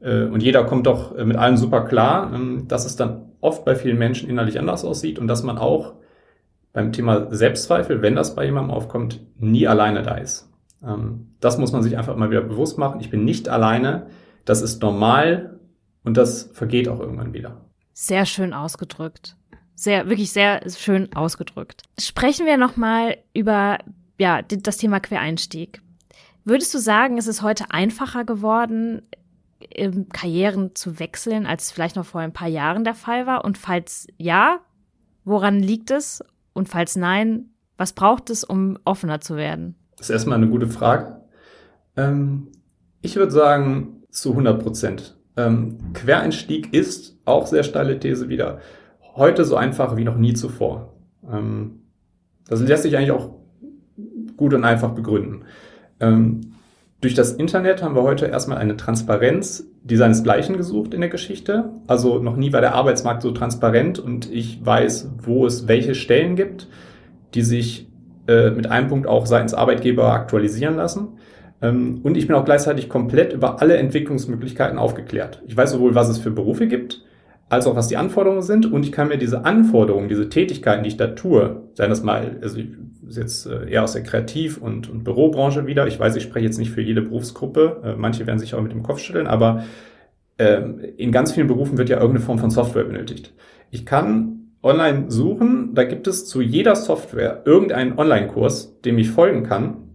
äh, und jeder kommt doch äh, mit allem super klar, ähm, dass es dann oft bei vielen Menschen innerlich anders aussieht und dass man auch beim Thema Selbstzweifel, wenn das bei jemandem aufkommt, nie alleine da ist. Ähm, das muss man sich einfach immer wieder bewusst machen. Ich bin nicht alleine. Das ist normal und das vergeht auch irgendwann wieder. Sehr schön ausgedrückt. Sehr, wirklich sehr schön ausgedrückt. Sprechen wir nochmal über, ja, das Thema Quereinstieg. Würdest du sagen, ist es heute einfacher geworden, Karrieren zu wechseln, als es vielleicht noch vor ein paar Jahren der Fall war? Und falls ja, woran liegt es? Und falls nein, was braucht es, um offener zu werden? Das ist erstmal eine gute Frage. Ähm, ich würde sagen, zu 100 Prozent. Ähm, Quereinstieg ist, auch sehr steile These wieder, heute so einfach wie noch nie zuvor. Ähm, das lässt sich eigentlich auch gut und einfach begründen. Ähm, durch das Internet haben wir heute erstmal eine Transparenz, die seinesgleichen gesucht in der Geschichte. Also noch nie war der Arbeitsmarkt so transparent und ich weiß, wo es welche Stellen gibt, die sich äh, mit einem Punkt auch seitens Arbeitgeber aktualisieren lassen. Ähm, und ich bin auch gleichzeitig komplett über alle Entwicklungsmöglichkeiten aufgeklärt. Ich weiß sowohl, was es für Berufe gibt, als auch was die Anforderungen sind. Und ich kann mir diese Anforderungen, diese Tätigkeiten, die ich da tue, seien das mal, also ich jetzt äh, eher aus der Kreativ- und, und Bürobranche wieder. Ich weiß, ich spreche jetzt nicht für jede Berufsgruppe. Äh, manche werden sich auch mit dem Kopf schütteln, aber ähm, in ganz vielen Berufen wird ja irgendeine Form von Software benötigt. Ich kann online suchen, da gibt es zu jeder Software irgendeinen Online-Kurs, dem ich folgen kann.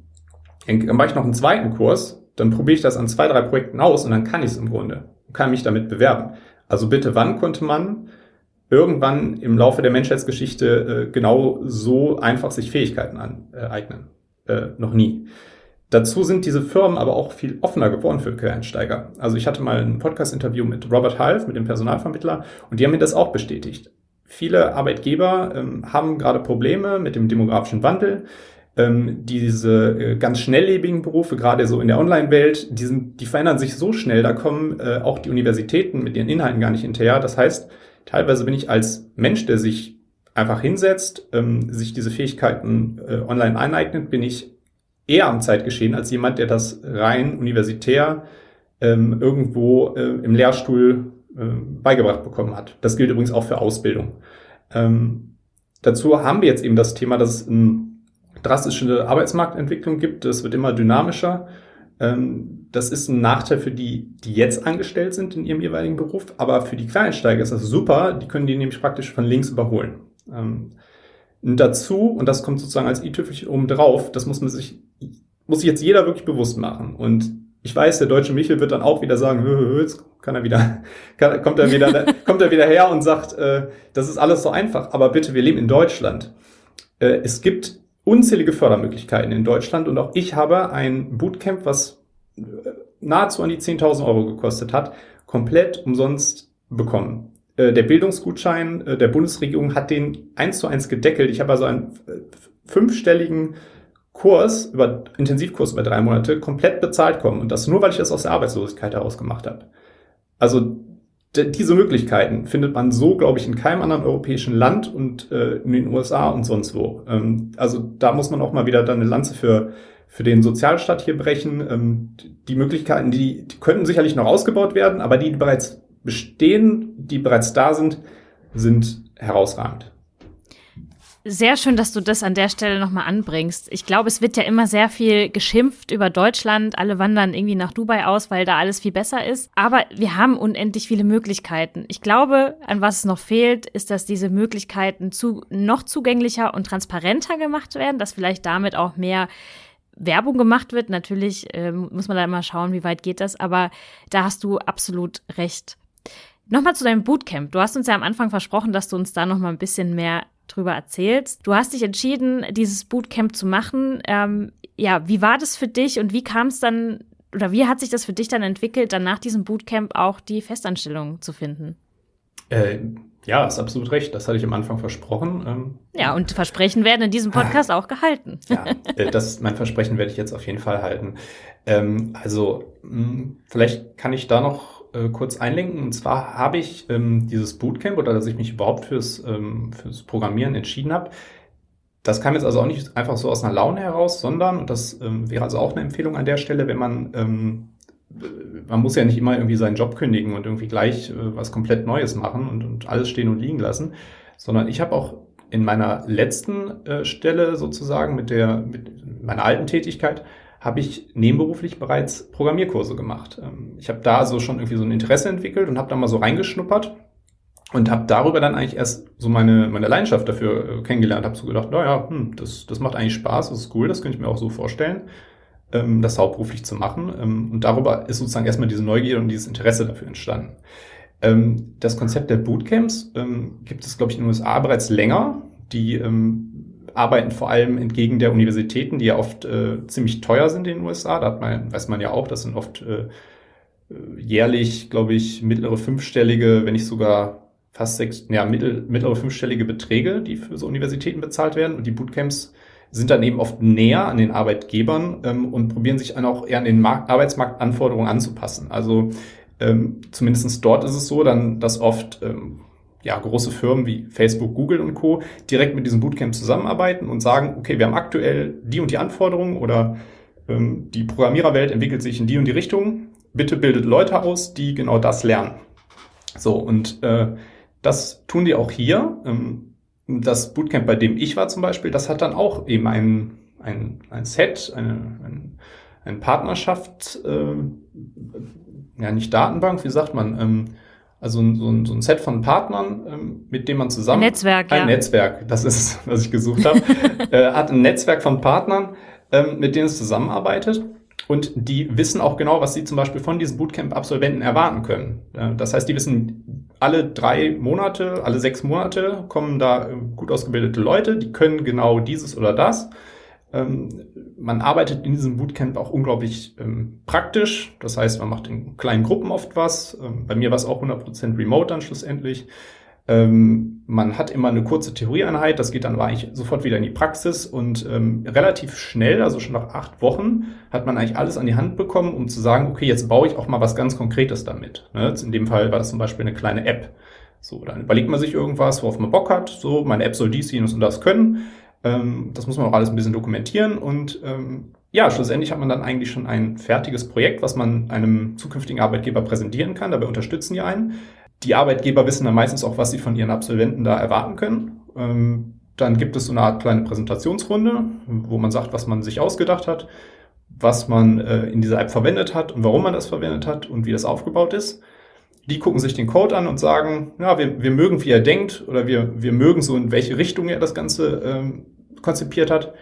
Dann mache ich noch einen zweiten Kurs, dann probiere ich das an zwei, drei Projekten aus und dann kann ich es im Grunde und kann mich damit bewerben. Also bitte, wann konnte man irgendwann im Laufe der Menschheitsgeschichte äh, genau so einfach sich Fähigkeiten aneignen? Äh, noch nie. Dazu sind diese Firmen aber auch viel offener geworden für Quereinsteiger. Also ich hatte mal ein Podcast-Interview mit Robert Half, mit dem Personalvermittler, und die haben mir das auch bestätigt. Viele Arbeitgeber ähm, haben gerade Probleme mit dem demografischen Wandel. Ähm, diese äh, ganz schnelllebigen Berufe, gerade so in der Online-Welt, die, sind, die verändern sich so schnell, da kommen äh, auch die Universitäten mit ihren Inhalten gar nicht hinterher. Das heißt, teilweise bin ich als Mensch, der sich einfach hinsetzt, ähm, sich diese Fähigkeiten äh, online aneignet, bin ich eher am Zeitgeschehen als jemand, der das rein universitär ähm, irgendwo äh, im Lehrstuhl äh, beigebracht bekommen hat. Das gilt übrigens auch für Ausbildung. Ähm, dazu haben wir jetzt eben das Thema, dass es eine drastische Arbeitsmarktentwicklung gibt. Es wird immer dynamischer. Ähm, das ist ein Nachteil für die, die jetzt angestellt sind in ihrem jeweiligen Beruf. Aber für die Quereinsteiger ist das super. Die können die nämlich praktisch von links überholen. Ähm, und dazu, und das kommt sozusagen als i-Tüpfelchen oben drauf, das muss man sich, muss sich jetzt jeder wirklich bewusst machen. Und ich weiß, der deutsche Michel wird dann auch wieder sagen, hö, hö, jetzt kann er wieder, kann, kommt er wieder, kommt er wieder her und sagt, äh, das ist alles so einfach. Aber bitte, wir leben in Deutschland. Äh, es gibt unzählige Fördermöglichkeiten in Deutschland und auch ich habe ein Bootcamp, was äh, nahezu an die 10.000 Euro gekostet hat, komplett umsonst bekommen. Äh, der Bildungsgutschein äh, der Bundesregierung hat den eins zu eins gedeckelt. Ich habe also einen fünfstelligen Kurs, über Intensivkurs über drei Monate, komplett bezahlt kommen. Und das nur, weil ich das aus der Arbeitslosigkeit heraus gemacht habe. Also diese Möglichkeiten findet man so, glaube ich, in keinem anderen europäischen Land und äh, in den USA und sonst wo. Ähm, also da muss man auch mal wieder dann eine Lanze für, für den Sozialstaat hier brechen. Ähm, die Möglichkeiten, die, die könnten sicherlich noch ausgebaut werden, aber die, die bereits bestehen, die bereits da sind, sind herausragend. Sehr schön, dass du das an der Stelle nochmal anbringst. Ich glaube, es wird ja immer sehr viel geschimpft über Deutschland. Alle wandern irgendwie nach Dubai aus, weil da alles viel besser ist. Aber wir haben unendlich viele Möglichkeiten. Ich glaube, an was es noch fehlt, ist, dass diese Möglichkeiten zu, noch zugänglicher und transparenter gemacht werden, dass vielleicht damit auch mehr Werbung gemacht wird. Natürlich äh, muss man da immer schauen, wie weit geht das. Aber da hast du absolut recht. Nochmal zu deinem Bootcamp. Du hast uns ja am Anfang versprochen, dass du uns da nochmal ein bisschen mehr drüber erzählst. Du hast dich entschieden, dieses Bootcamp zu machen. Ähm, ja, wie war das für dich und wie kam es dann oder wie hat sich das für dich dann entwickelt, dann nach diesem Bootcamp auch die Festanstellung zu finden? Äh, ja, ist absolut recht. Das hatte ich am Anfang versprochen. Ähm, ja, und Versprechen werden in diesem Podcast auch gehalten. Ja, äh, das, mein Versprechen werde ich jetzt auf jeden Fall halten. Ähm, also, mh, hm, vielleicht kann ich da noch äh, kurz einlenken. Und zwar habe ich ähm, dieses Bootcamp oder dass ich mich überhaupt fürs, ähm, fürs Programmieren entschieden habe. Das kam jetzt also auch nicht einfach so aus einer Laune heraus, sondern, und das ähm, wäre also auch eine Empfehlung an der Stelle, wenn man, ähm, man muss ja nicht immer irgendwie seinen Job kündigen und irgendwie gleich äh, was komplett Neues machen und, und alles stehen und liegen lassen, sondern ich habe auch in meiner letzten äh, Stelle sozusagen mit der, mit meiner alten Tätigkeit, habe ich nebenberuflich bereits Programmierkurse gemacht. Ähm, ich habe da also schon irgendwie so ein Interesse entwickelt und habe da mal so reingeschnuppert und habe darüber dann eigentlich erst so meine, meine Leidenschaft dafür äh, kennengelernt. Habe so gedacht, naja, hm, das, das macht eigentlich Spaß, das ist cool, das könnte ich mir auch so vorstellen, ähm, das hauptberuflich zu machen. Ähm, und darüber ist sozusagen erstmal diese Neugier und dieses Interesse dafür entstanden. Das Konzept der Bootcamps gibt es, glaube ich, in den USA bereits länger. Die arbeiten vor allem entgegen der Universitäten, die ja oft äh, ziemlich teuer sind in den USA. Da hat man, weiß man ja auch, das sind oft äh, jährlich, glaube ich, mittlere fünfstellige, wenn nicht sogar fast sechs, ja, mittel, mittlere fünfstellige Beträge, die für so Universitäten bezahlt werden. Und die Bootcamps sind dann eben oft näher an den Arbeitgebern ähm, und probieren sich dann auch eher an den Markt, Arbeitsmarktanforderungen anzupassen. Also ähm, zumindest dort ist es so, dann, dass oft ähm, ja, große Firmen wie Facebook, Google und Co. direkt mit diesem Bootcamp zusammenarbeiten und sagen, okay, wir haben aktuell die und die Anforderungen oder ähm, die Programmiererwelt entwickelt sich in die und die Richtung. Bitte bildet Leute aus, die genau das lernen. So, und äh, das tun die auch hier. Ähm, das Bootcamp, bei dem ich war zum Beispiel, das hat dann auch eben ein, ein, ein Set, eine, ein, eine Partnerschaft, äh, ja nicht Datenbank, wie sagt man, ähm, also so ein, so ein Set von Partnern, ähm, mit dem man zusammen... Ein Netzwerk, Ein ja. Netzwerk, das ist, was ich gesucht habe. äh, hat ein Netzwerk von Partnern, ähm, mit denen es zusammenarbeitet. Und die wissen auch genau, was sie zum Beispiel von diesen Bootcamp-Absolventen erwarten können. Das heißt, die wissen, alle drei Monate, alle sechs Monate kommen da äh, gut ausgebildete Leute, die können genau dieses oder das. Ähm, man arbeitet in diesem Bootcamp auch unglaublich ähm, praktisch. Das heißt, man macht in kleinen Gruppen oft was. Ähm, bei mir war es auch 100% remote dann schlussendlich. Ähm, man hat immer eine kurze Theorieeinheit, das geht dann war ich sofort wieder in die Praxis und ähm, relativ schnell, also schon nach acht Wochen, hat man eigentlich alles an die Hand bekommen, um zu sagen, okay, jetzt baue ich auch mal was ganz Konkretes damit. Ne? In dem Fall war das zum Beispiel eine kleine App. So, dann überlegt man sich irgendwas, worauf man Bock hat. So, meine App soll dies, jenes und das können. Ähm, das muss man auch alles ein bisschen dokumentieren und ähm, ja, schlussendlich hat man dann eigentlich schon ein fertiges Projekt, was man einem zukünftigen Arbeitgeber präsentieren kann. Dabei unterstützen die einen. Die Arbeitgeber wissen dann meistens auch, was sie von ihren Absolventen da erwarten können. Ähm, dann gibt es so eine Art kleine Präsentationsrunde, wo man sagt, was man sich ausgedacht hat, was man äh, in dieser App verwendet hat und warum man das verwendet hat und wie das aufgebaut ist. Die gucken sich den Code an und sagen, ja, wir, wir mögen, wie er denkt oder wir, wir mögen so, in welche Richtung er das Ganze ähm, konzipiert hat.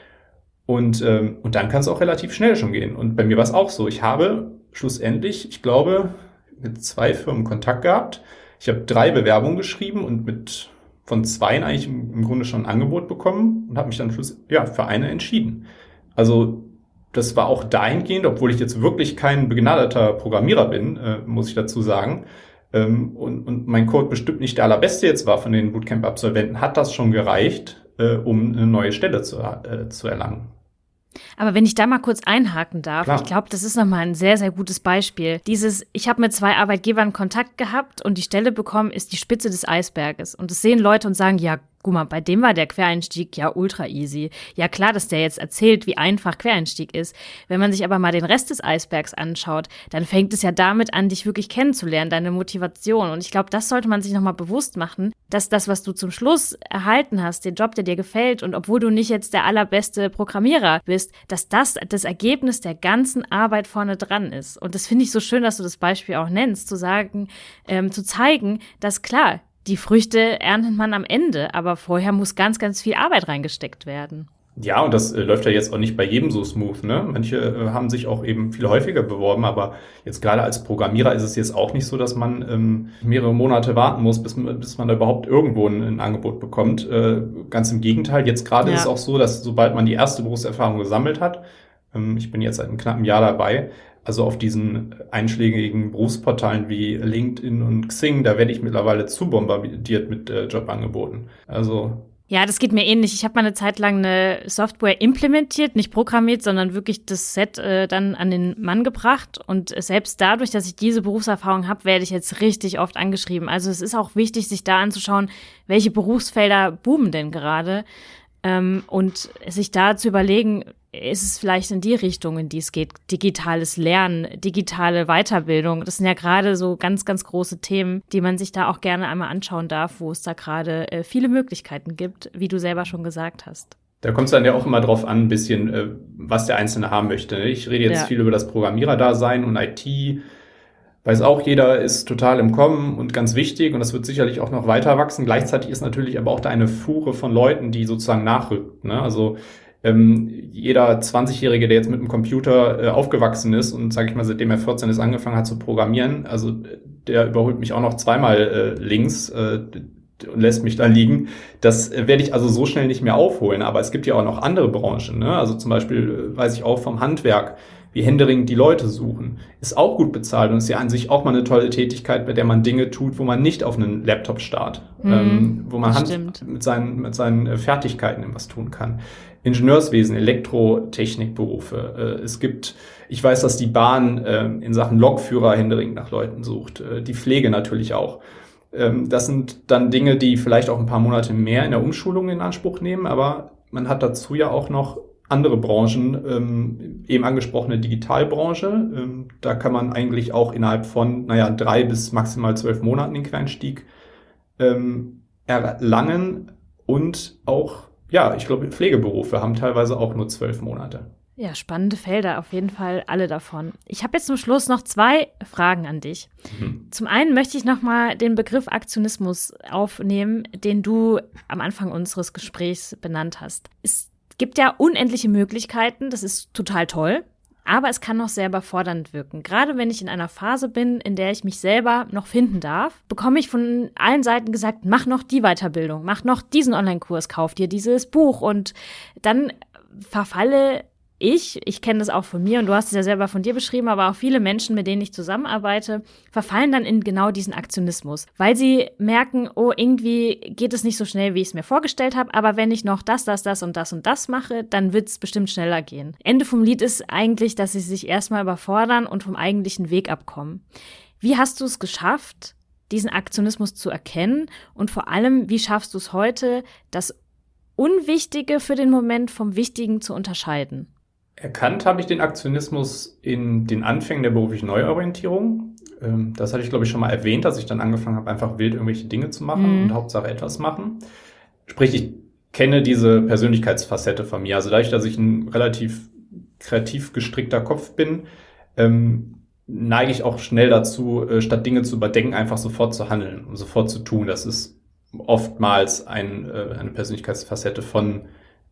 Und, ähm, und dann kann es auch relativ schnell schon gehen. Und bei mir war es auch so. Ich habe schlussendlich, ich glaube, mit zwei Firmen Kontakt gehabt, ich habe drei Bewerbungen geschrieben und mit von zweien eigentlich im, im Grunde schon ein Angebot bekommen und habe mich dann schluss, ja, für eine entschieden. Also das war auch dahingehend, obwohl ich jetzt wirklich kein begnadeter Programmierer bin, äh, muss ich dazu sagen, ähm, und, und mein Code bestimmt nicht der allerbeste jetzt war von den Bootcamp-Absolventen, hat das schon gereicht, äh, um eine neue Stelle zu, äh, zu erlangen. Aber wenn ich da mal kurz einhaken darf, Klar. ich glaube, das ist nochmal ein sehr, sehr gutes Beispiel. Dieses, ich habe mit zwei Arbeitgebern Kontakt gehabt und die Stelle bekommen, ist die Spitze des Eisberges. Und das sehen Leute und sagen, ja, guck mal, bei dem war der Quereinstieg ja ultra easy. Ja klar, dass der jetzt erzählt, wie einfach Quereinstieg ist. Wenn man sich aber mal den Rest des Eisbergs anschaut, dann fängt es ja damit an, dich wirklich kennenzulernen, deine Motivation. Und ich glaube, das sollte man sich nochmal bewusst machen, dass das, was du zum Schluss erhalten hast, den Job, der dir gefällt, und obwohl du nicht jetzt der allerbeste Programmierer bist, dass das das Ergebnis der ganzen Arbeit vorne dran ist. Und das finde ich so schön, dass du das Beispiel auch nennst, zu sagen, ähm, zu zeigen, dass klar, die Früchte erntet man am Ende, aber vorher muss ganz, ganz viel Arbeit reingesteckt werden. Ja, und das äh, läuft ja jetzt auch nicht bei jedem so smooth. Ne? Manche äh, haben sich auch eben viel häufiger beworben, aber jetzt gerade als Programmierer ist es jetzt auch nicht so, dass man ähm, mehrere Monate warten muss, bis, bis man da überhaupt irgendwo ein, ein Angebot bekommt. Äh, ganz im Gegenteil, jetzt gerade Ja. ist es auch so, dass sobald man die erste Berufserfahrung gesammelt hat, ähm, ich bin jetzt seit einem knappen Jahr dabei, also auf diesen einschlägigen Berufsportalen wie LinkedIn und Xing, da werde ich mittlerweile zu bombardiert mit äh, Jobangeboten. Also Ja, das geht mir ähnlich. Ich habe mal eine Zeit lang eine Software implementiert, nicht programmiert, sondern wirklich das Set äh, dann an den Mann gebracht. Und selbst dadurch, dass ich diese Berufserfahrung habe, werde ich jetzt richtig oft angeschrieben. Also es ist auch wichtig, sich da anzuschauen, welche Berufsfelder boomen denn gerade. Ähm, und sich da zu überlegen, ist es vielleicht in die Richtung, in die es geht. Digitales Lernen, digitale Weiterbildung. Das sind ja gerade so ganz, ganz große Themen, die man sich da auch gerne einmal anschauen darf, wo es da gerade äh, viele Möglichkeiten gibt, wie du selber schon gesagt hast. Da kommt es dann ja auch immer drauf an, ein bisschen, äh, was der Einzelne haben möchte. ne? Ich rede jetzt Ja. viel über das Programmiererdasein und IT. Weiß auch, jeder ist total im Kommen und ganz wichtig und das wird sicherlich auch noch weiter wachsen. Gleichzeitig ist natürlich aber auch da eine Fuhre von Leuten, die sozusagen nachrückt. Ne? Also ähm, jeder 20-Jährige, der jetzt mit dem Computer äh, aufgewachsen ist und, sage ich mal, seitdem er 14 ist, angefangen hat zu programmieren, also der überholt mich auch noch zweimal äh, links äh, und lässt mich da liegen. Das äh, werde ich also so schnell nicht mehr aufholen. Aber es gibt ja auch noch andere Branchen. Ne? Also zum Beispiel äh, weiß ich auch vom Handwerk. wie händeringend die Leute suchen, ist auch gut bezahlt und ist ja an sich auch mal eine tolle Tätigkeit, bei der man Dinge tut, wo man nicht auf einen Laptop starrt, mhm, ähm, wo man Hand mit seinen, mit seinen äh, Fertigkeiten etwas tun kann. Ingenieurswesen, Elektrotechnikberufe. Äh, es gibt, ich weiß, dass die Bahn äh, in Sachen Lokführer händeringend nach Leuten sucht, äh, die Pflege natürlich auch. Ähm, das sind dann Dinge, die vielleicht auch ein paar Monate mehr in der Umschulung in Anspruch nehmen, aber man hat dazu ja auch noch andere Branchen, ähm, eben angesprochene Digitalbranche. Ähm, da kann man eigentlich auch innerhalb von, naja, drei bis maximal zwölf Monaten den Quereinstieg ähm, erlangen. Und auch, ja, ich glaube, Pflegeberufe haben teilweise auch nur zwölf Monate. Ja, spannende Felder, auf jeden Fall alle davon. Ich habe jetzt zum Schluss noch zwei Fragen an dich. Mhm. Zum einen möchte ich nochmal den Begriff Aktionismus aufnehmen, den du am Anfang unseres Gesprächs benannt hast. Es gibt ja unendliche Möglichkeiten, das ist total toll, aber es kann noch sehr überfordernd wirken. Gerade wenn ich in einer Phase bin, in der ich mich selber noch finden darf, bekomme ich von allen Seiten gesagt, mach noch die Weiterbildung, mach noch diesen Online-Kurs, kauf dir dieses Buch und dann verfalle ich, ich kenne das auch von mir und du hast es ja selber von dir beschrieben, aber auch viele Menschen, mit denen ich zusammenarbeite, verfallen dann in genau diesen Aktionismus, weil sie merken, oh, irgendwie geht es nicht so schnell, wie ich es mir vorgestellt habe, aber wenn ich noch das, das, das und das und das mache, dann wird es bestimmt schneller gehen. Ende vom Lied ist eigentlich, dass sie sich erstmal überfordern und vom eigentlichen Weg abkommen. Wie hast du es geschafft, diesen Aktionismus zu erkennen und vor allem, wie schaffst du es heute, das Unwichtige für den Moment vom Wichtigen zu unterscheiden? Erkannt habe ich den Aktionismus in den Anfängen der beruflichen Neuorientierung. Ähm, das hatte ich, glaube ich, schon mal erwähnt, dass ich dann angefangen habe, einfach wild irgendwelche Dinge zu machen mhm. und Hauptsache etwas machen. Sprich, ich kenne diese Persönlichkeitsfacette von mir. Also dadurch, dass ich ein relativ kreativ gestrickter Kopf bin, ähm, neige ich auch schnell dazu, äh, statt Dinge zu überdenken, einfach sofort zu handeln und sofort zu tun. Das ist oftmals ein, äh, eine Persönlichkeitsfacette von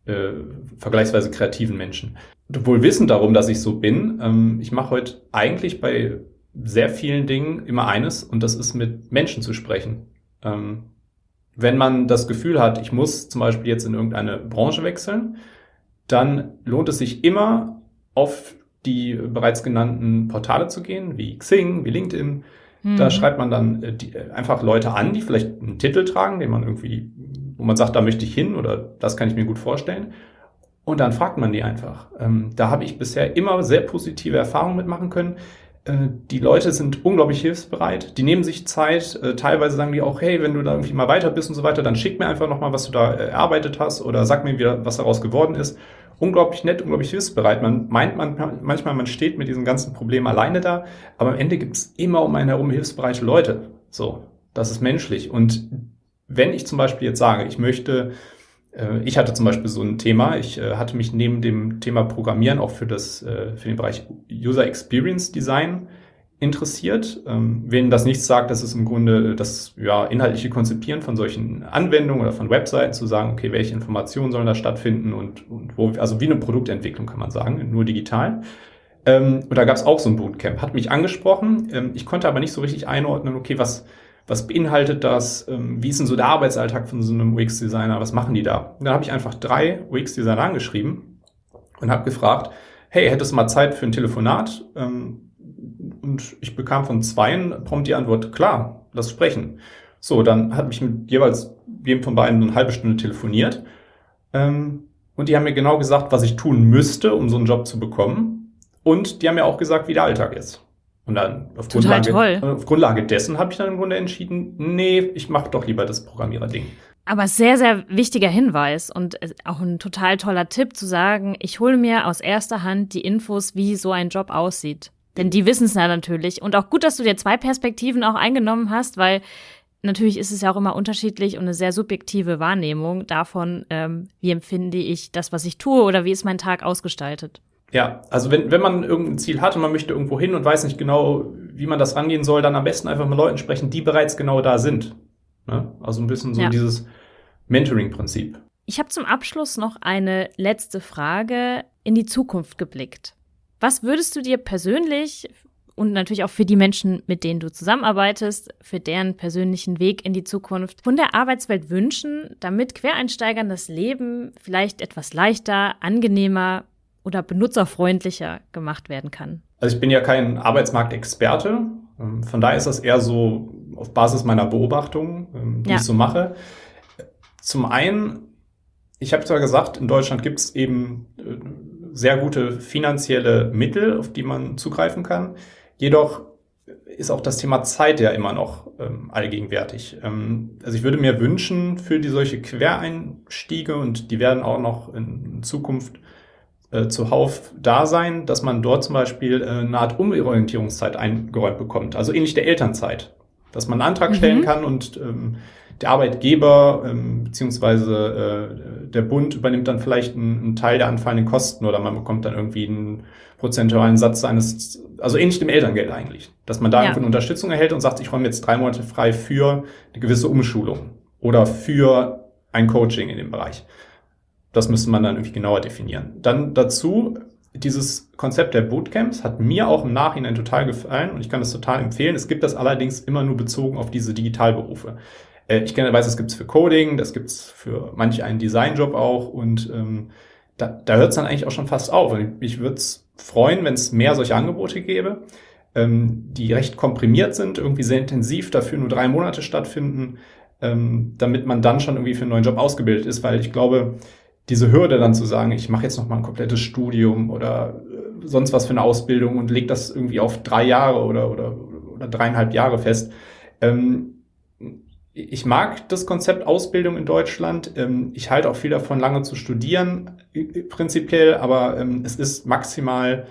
äh, vergleichsweise kreativen Menschen. Wohl wissend darum, dass ich so bin, ähm, ich mache heute eigentlich bei sehr vielen Dingen immer eines und das ist mit Menschen zu sprechen. Ähm, wenn man das Gefühl hat, ich muss zum Beispiel jetzt in irgendeine Branche wechseln, dann lohnt es sich immer auf die bereits genannten Portale zu gehen, wie Xing, wie LinkedIn. Mhm. Da schreibt man dann äh, die, äh, einfach Leute an, die vielleicht einen Titel tragen, den man irgendwie wo man sagt, da möchte ich hin oder das kann ich mir gut vorstellen. Und dann fragt man die einfach. Ähm, da habe ich bisher immer sehr positive Erfahrungen mitmachen können. Äh, die Leute sind unglaublich hilfsbereit. Die nehmen sich Zeit. Äh, teilweise sagen die auch, hey, wenn du da irgendwie mal weiter bist und so weiter, dann schick mir einfach nochmal, was du da äh, erarbeitet hast oder sag mir wieder, was daraus geworden ist. Unglaublich nett, unglaublich hilfsbereit. Man meint man, manchmal, man steht mit diesen ganzen Problemen alleine da, aber am Ende gibt es immer um einen herum hilfsbereite Leute. So, das ist menschlich. Und wenn ich zum Beispiel jetzt sage, ich möchte, äh, ich hatte zum Beispiel so ein Thema, ich äh, hatte mich neben dem Thema Programmieren auch für das, äh, für den Bereich User Experience Design interessiert. Ähm, wenn das nichts sagt, das ist im Grunde das ja, inhaltliche Konzipieren von solchen Anwendungen oder von Webseiten zu sagen, okay, welche Informationen sollen da stattfinden und, und wo, also wie eine Produktentwicklung kann man sagen, nur digital. Ähm, und da gab es auch so ein Bootcamp, hat mich angesprochen. Ähm, ich konnte aber nicht so richtig einordnen, okay, was, was beinhaltet das, ähm, wie ist denn so der Arbeitsalltag von so einem UX-Designer, was machen die da? Und dann habe ich einfach drei UX-Designer angeschrieben und habe gefragt, hey, hättest du mal Zeit für ein Telefonat? Ähm, und ich bekam von zweien prompt die Antwort, klar, lass sprechen. So, dann hat mich mit jeweils jedem von beiden eine halbe Stunde telefoniert. Ähm, und die haben mir genau gesagt, was ich tun müsste, um so einen Job zu bekommen. Und die haben mir auch gesagt, wie der Alltag ist. Und dann auf Grundlage, auf Grundlage dessen habe ich dann im Grunde entschieden, nee, ich mache doch lieber das Programmierer-Ding. Aber sehr, sehr wichtiger Hinweis und auch ein total toller Tipp zu sagen, ich hole mir aus erster Hand die Infos, wie so ein Job aussieht. Denn die wissen es ja natürlich. Und auch gut, dass du dir zwei Perspektiven auch eingenommen hast, weil natürlich ist es ja auch immer unterschiedlich und eine sehr subjektive Wahrnehmung davon, ähm, wie empfinde ich das, was ich tue oder wie ist mein Tag ausgestaltet. Ja, also wenn, wenn man irgendein Ziel hat und man möchte irgendwo hin und weiß nicht genau, wie man das rangehen soll, dann am besten einfach mit Leuten sprechen, die bereits genau da sind. Ne? Also ein bisschen so ja. dieses Mentoring-Prinzip. Ich habe zum Abschluss noch eine letzte Frage in die Zukunft geblickt. Was würdest du dir persönlich und natürlich auch für die Menschen, mit denen du zusammenarbeitest, für deren persönlichen Weg in die Zukunft von der Arbeitswelt wünschen, damit Quereinsteigern das Leben vielleicht etwas leichter, angenehmer oder benutzerfreundlicher gemacht werden kann? Also ich bin ja kein Arbeitsmarktexperte. Ähm, von daher ist das eher so auf Basis meiner Beobachtungen, ähm, die ja. ich so mache. Zum einen, ich habe zwar gesagt, in Deutschland gibt es eben äh, sehr gute finanzielle Mittel, auf die man zugreifen kann. Jedoch ist auch das Thema Zeit ja immer noch ähm, allgegenwärtig. Ähm, also ich würde mir wünschen für die solche Quereinstiege und die werden auch noch in Zukunft äh, zuhauf da sein, dass man dort zum Beispiel äh, eine Art Umorientierungszeit eingeräumt bekommt, also ähnlich der Elternzeit, dass man einen Antrag mhm. stellen kann und ähm, der Arbeitgeber ähm, beziehungsweise äh, der Bund übernimmt dann vielleicht einen, einen Teil der anfallenden Kosten oder man bekommt dann irgendwie einen prozentualen Satz seines, also ähnlich dem Elterngeld eigentlich, dass man da ja. eine Unterstützung erhält und sagt, ich räume jetzt drei Monate frei für eine gewisse Umschulung oder für ein Coaching in dem Bereich. Das müsste man dann irgendwie genauer definieren. Dann dazu, dieses Konzept der Bootcamps hat mir auch im Nachhinein total gefallen und ich kann das total empfehlen. Es gibt das allerdings immer nur bezogen auf diese Digitalberufe. Äh, ich kenne, weiß, das gibt's für Coding, das gibt's für manch einen Designjob auch und ähm, da, da hört es dann eigentlich auch schon fast auf. Und ich würde es freuen, wenn es mehr solche Angebote gäbe, ähm, die recht komprimiert sind, irgendwie sehr intensiv, dafür nur drei Monate stattfinden, ähm, damit man dann schon irgendwie für einen neuen Job ausgebildet ist, weil ich glaube, diese Hürde dann zu sagen, ich mache jetzt noch mal ein komplettes Studium oder äh, sonst was für eine Ausbildung und leg das irgendwie auf drei Jahre oder, oder, oder dreieinhalb Jahre fest. Ähm, ich mag das Konzept Ausbildung in Deutschland. Ähm, ich halte auch viel davon, lange zu studieren, prinzipiell, aber ähm, es ist maximal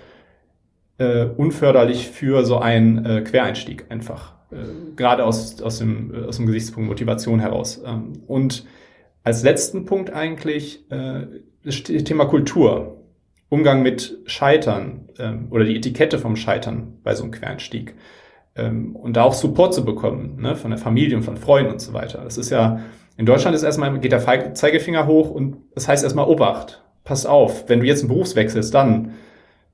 äh, unförderlich für so einen äh, Quereinstieg einfach. Äh, gerade aus, aus, dem, aus dem Gesichtspunkt Motivation heraus. Ähm, und als letzten Punkt eigentlich das Thema Kultur. Umgang mit Scheitern oder die Etikette vom Scheitern bei so einem Quereinstieg ähm, und da auch Support zu bekommen, ne, von der Familie und von Freunden und so weiter. Das ist ja, in Deutschland ist erstmal, geht der Zeigefinger hoch und das heißt erstmal Obacht. Pass auf, wenn du jetzt einen Beruf wechselst, dann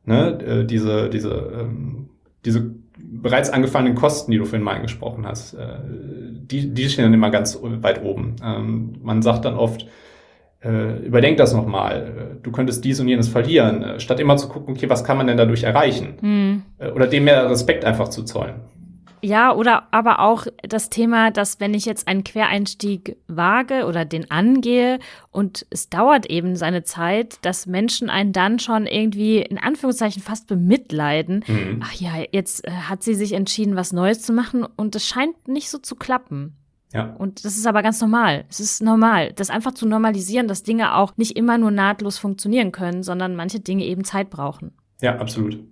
ne, äh, diese, diese, ähm, diese bereits angefallenen Kosten, die du vorhin mal angesprochen hast, äh, die, die stehen dann immer ganz weit oben. Ähm, man sagt dann oft, äh, überdenk das nochmal. Du könntest dies und jenes verlieren, äh, statt immer zu gucken, okay, was kann man denn dadurch erreichen? Hm. Äh, oder dem mehr Respekt einfach zu zollen. Ja, oder aber auch das Thema, dass wenn ich jetzt einen Quereinstieg wage oder den angehe und es dauert eben seine Zeit, dass Menschen einen dann schon irgendwie in Anführungszeichen fast bemitleiden. Mhm. Ach ja, jetzt hat sie sich entschieden, was Neues zu machen und es scheint nicht so zu klappen. Ja. Und das ist aber ganz normal. Es ist normal, das einfach zu normalisieren, dass Dinge auch nicht immer nur nahtlos funktionieren können, sondern manche Dinge eben Zeit brauchen. Ja, absolut.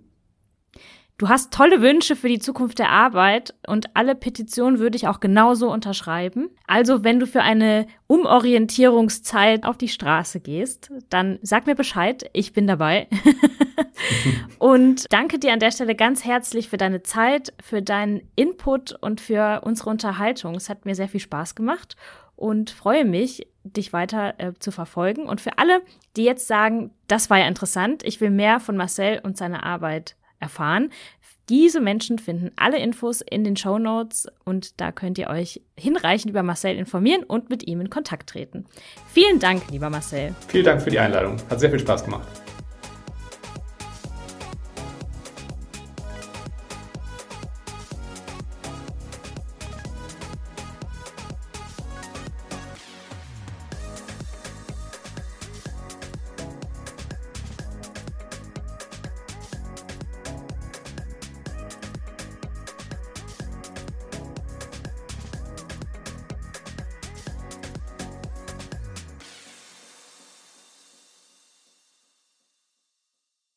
Du hast tolle Wünsche für die Zukunft der Arbeit und alle Petitionen würde ich auch genauso unterschreiben. Also, wenn du für eine Umorientierungszeit auf die Straße gehst, dann sag mir Bescheid, ich bin dabei. und danke dir an der Stelle ganz herzlich für deine Zeit, für deinen Input und für unsere Unterhaltung. Es hat mir sehr viel Spaß gemacht und freue mich, dich weiter äh, zu verfolgen. Und für alle, die jetzt sagen, das war ja interessant, ich will mehr von Marcel und seiner Arbeit erfahren. Diese Menschen finden alle Infos in den Show Notes und da könnt ihr euch hinreichend über Marcel informieren und mit ihm in Kontakt treten. Vielen Dank, lieber Marcel. Vielen Dank für die Einladung. Hat sehr viel Spaß gemacht.